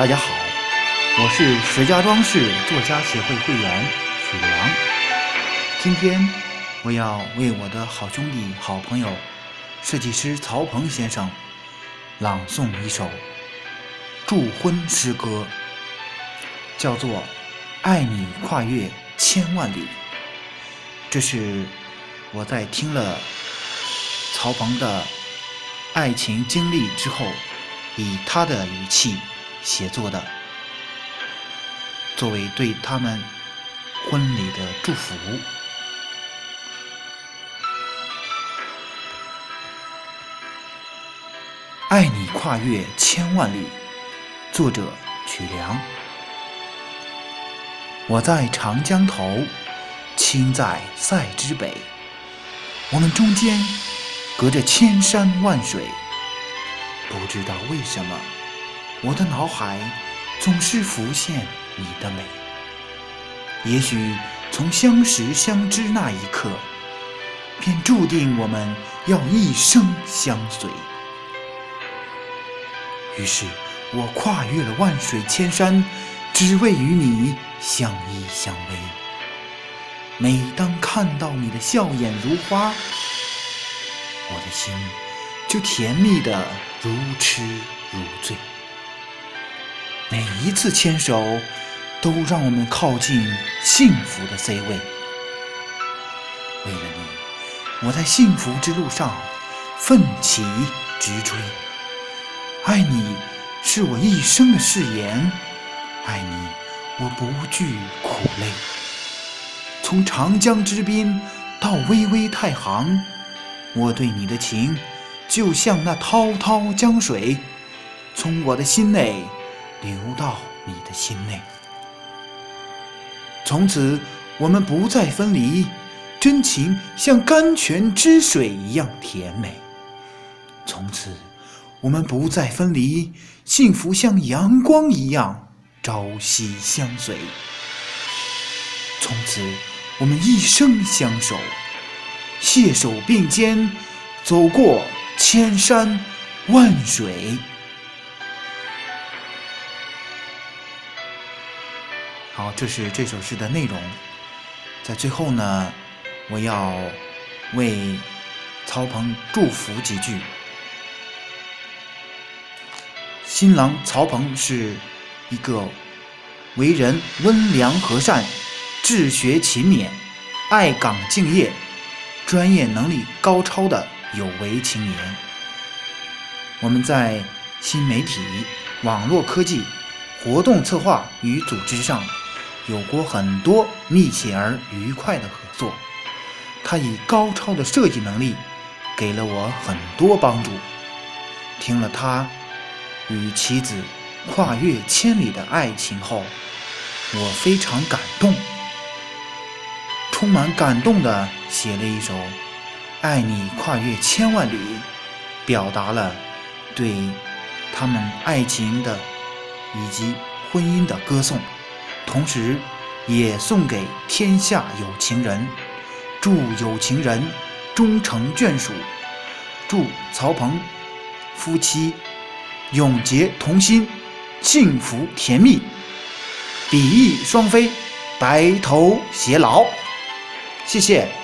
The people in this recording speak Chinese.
大家好，我是石家庄市作家协会会员许良。今天我要为我的好兄弟、好朋友设计师曹鹏先生朗诵一首祝婚诗歌，叫做《爱你跨越千万里》。这是我在听了曹鹏的爱情经历之后，以他的语气写作的，作为对他们婚礼的祝福。爱你跨越千万里，作者曲梁。我在长江头，亲在塞之北，我们中间隔着千山万水。不知道为什么，我的脑海总是浮现你的美。也许从相识相知那一刻，便注定我们要一生相随。于是我跨越了万水千山，只为与你相依相偎。每当看到你的笑眼如花，我的心就甜蜜的如痴如醉。每一次牵手，都让我们靠近幸福的 C 位。为了你，我在幸福之路上奋起直追。爱你是我一生的誓言，爱你我不惧苦累。从长江之滨到巍巍太行，我对你的情就像那滔滔江水，从我的心内流到你的心内。从此我们不再分离，真情像甘泉之水一样甜美。从此。我们不再分离，幸福像阳光一样朝夕相随。从此，我们一生相守，携手并肩，走过千山万水。好，这是这首诗的内容。在最后呢，我要为曹鹏祝福几句。新郎曹鹏是一个为人温良和善、治学勤勉、爱岗敬业、专业能力高超的有为青年。我们在新媒体、网络科技、活动策划与组织上有过很多密切而愉快的合作。他以高超的设计能力给了我很多帮助。听了他。与妻子跨越千里的爱情后，我非常感动，充满感动的写了一首《爱你跨越千万里》，表达了对他们爱情的以及婚姻的歌颂，同时也送给天下有情人，祝有情人终成眷属，祝曹鹏夫妻。永结同心，幸福甜蜜，比翼双飞，白头偕老。谢谢。